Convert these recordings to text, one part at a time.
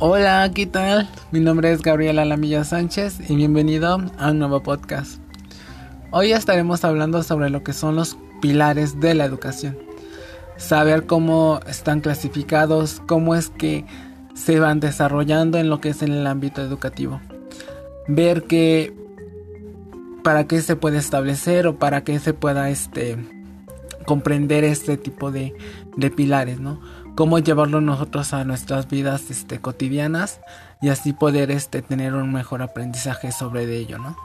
Hola, ¿qué tal? Mi nombre es Gabriela Lamilla Sánchez y bienvenido a un nuevo podcast. Hoy estaremos hablando sobre lo que son los pilares de la educación. Saber cómo están clasificados, cómo es que se van desarrollando en lo que es en el ámbito educativo. Ver que para qué se puede establecer o para qué se pueda este comprender este tipo de, de pilares, ¿no? Cómo llevarlo nosotros a nuestras vidas este, cotidianas y así poder este, tener un mejor aprendizaje sobre de ello, ¿no?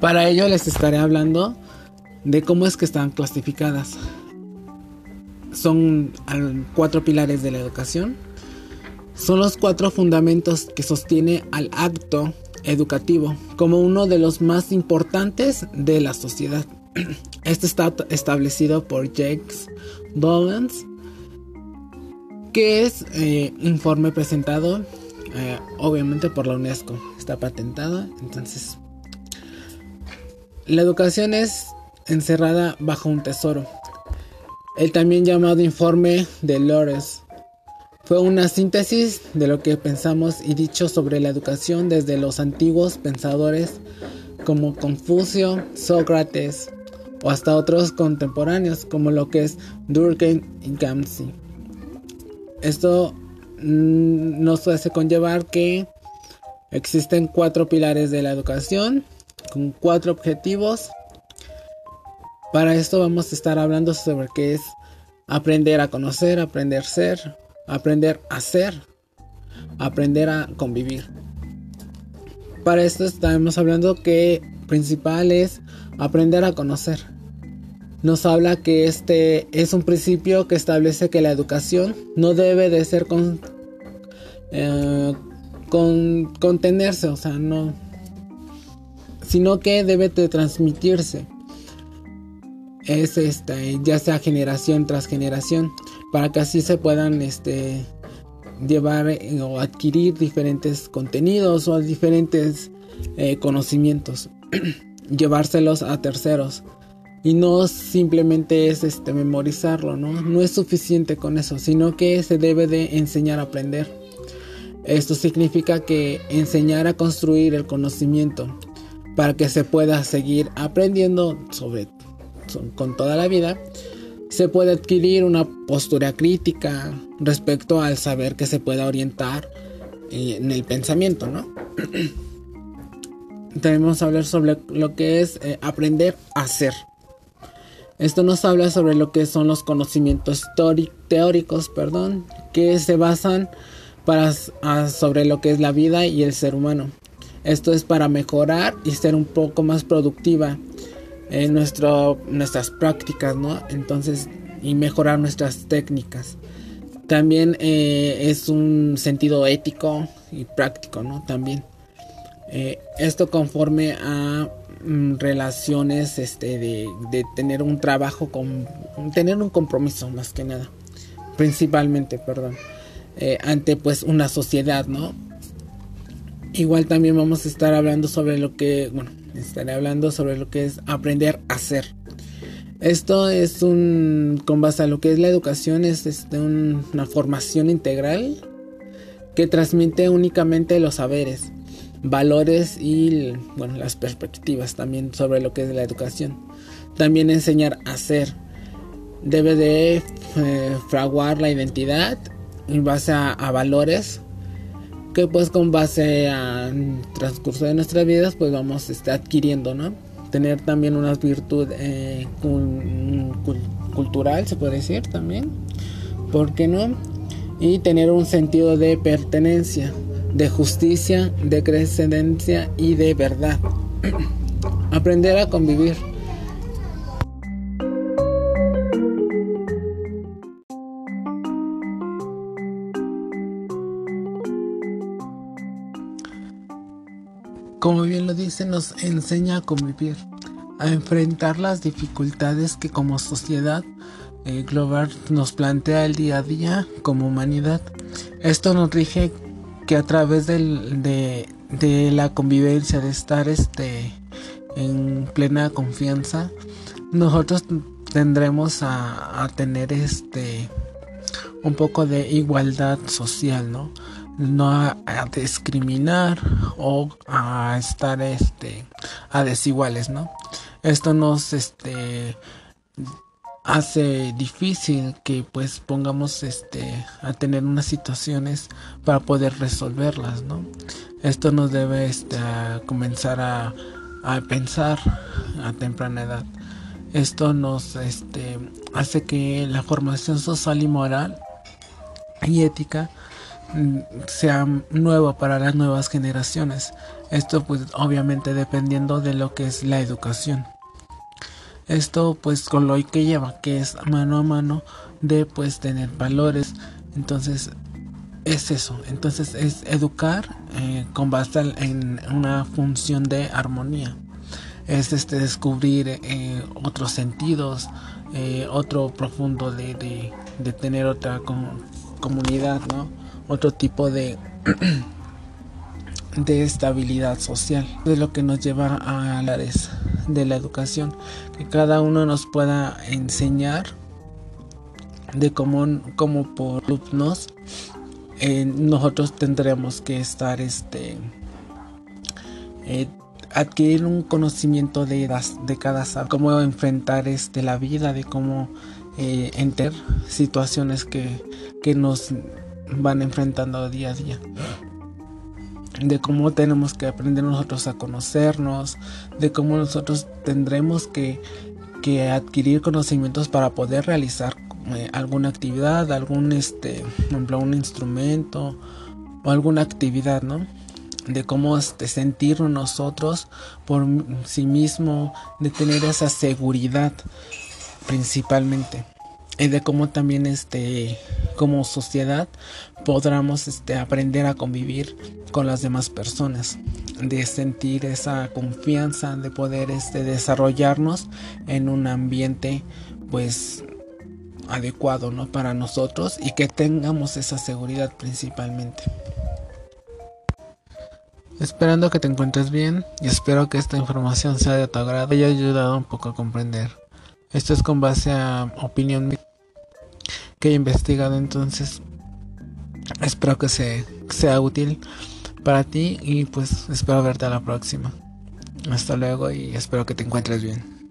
Para ello les estaré hablando de cómo es que están clasificadas. Son cuatro pilares de la educación. Son los cuatro fundamentos que sostiene al acto educativo como uno de los más importantes de la sociedad. Este está establecido por Jacques Dollens, que es eh, informe presentado eh, obviamente por la UNESCO. Está patentado, entonces la educación es encerrada bajo un tesoro. El también llamado informe de Lores fue una síntesis de lo que pensamos y dicho sobre la educación desde los antiguos pensadores como Confucio, Sócrates o hasta otros contemporáneos como lo que es Durkheim y Gramsci. Esto mm, nos hace conllevar que existen cuatro pilares de la educación con cuatro objetivos. Para esto vamos a estar hablando sobre qué es aprender a conocer, aprender a ser, aprender a ser, aprender a convivir. Para esto estamos hablando que principal es aprender a conocer. Nos habla que este es un principio que establece que la educación no debe de ser con, eh, con contenerse, o sea, no, sino que debe de transmitirse. Es este, ya sea generación tras generación para que así se puedan este, llevar eh, o adquirir diferentes contenidos o diferentes eh, conocimientos, llevárselos a terceros. Y no simplemente es este memorizarlo, ¿no? No es suficiente con eso, sino que se debe de enseñar a aprender. Esto significa que enseñar a construir el conocimiento para que se pueda seguir aprendiendo sobre con toda la vida se puede adquirir una postura crítica respecto al saber que se pueda orientar eh, en el pensamiento, ¿no? Debemos hablar sobre lo que es eh, aprender a ser. Esto nos habla sobre lo que son los conocimientos teóricos, perdón, que se basan para, sobre lo que es la vida y el ser humano. Esto es para mejorar y ser un poco más productiva en nuestro, nuestras prácticas, ¿no? Entonces, y mejorar nuestras técnicas. También eh, es un sentido ético y práctico, ¿no? También. Eh, esto conforme a mm, relaciones este, de, tener un trabajo con tener un compromiso más que nada principalmente perdón eh, ante pues una sociedad no igual también vamos a estar hablando sobre lo que bueno estaré hablando sobre lo que es aprender a ser. Esto es un, con base a lo que es la educación, es este, una formación integral que transmite únicamente los saberes, valores y bueno, las perspectivas también sobre lo que es la educación. También enseñar a ser. Debe de eh, fraguar la identidad en base a, a valores que pues con base al transcurso de nuestras vidas pues vamos este, adquiriendo, ¿no? Tener también una virtud eh, cultural, se puede decir también, ¿por qué no? Y tener un sentido de pertenencia, de justicia, de crecencia y de verdad. Aprender a convivir Como bien lo dice, nos enseña a convivir, a enfrentar las dificultades que como sociedad eh, global nos plantea el día a día como humanidad. Esto nos rige que a través de, la convivencia, de estar este, en plena confianza, nosotros tendremos a, a tener este un poco de igualdad social, ¿no? No a, discriminar o a estar este a desiguales, ¿no? Esto nos este hace difícil que pues pongamos este a tener unas situaciones para poder resolverlas, ¿no? Esto nos debe este comenzar a, a pensar a temprana edad. Esto nos este hace que la formación social y moral y ética sea nueva para las nuevas generaciones. Esto pues obviamente dependiendo de lo que es la educación. Esto pues con lo que lleva que es mano a mano de pues tener valores. Entonces es eso. Entonces es educar eh, con base en una función de armonía. Es este descubrir eh, otros sentidos, eh, otro profundo de, de, de tener otra comunidad, ¿no? Otro tipo de de estabilidad social. Es lo que nos lleva a hablar de la educación, que cada uno nos pueda enseñar de cómo, cómo por alumnos eh, nosotros tendremos que estar este eh, adquirir un conocimiento de, de cada cómo enfrentar este la vida, de cómo eh, enter situaciones que, que nos van enfrentando día a día de cómo tenemos que aprender nosotros a conocernos, de cómo nosotros tendremos que, que adquirir conocimientos para poder realizar eh, alguna actividad, algún este, por ejemplo, un instrumento o alguna actividad, ¿no? De cómo este, sentirnos nosotros por sí mismo, de tener esa seguridad principalmente y de cómo también este como sociedad podamos este aprender a convivir con las demás personas de sentir esa confianza de poder este desarrollarnos en un ambiente pues adecuado ¿no? para nosotros y que tengamos esa seguridad principalmente esperando que te encuentres bien y espero que esta información sea de tu agrado y haya ayudado un poco a comprender esto es con base a opinión que he investigado, entonces espero que sea útil para ti y pues espero verte a la próxima. Hasta luego y espero que te encuentres bien.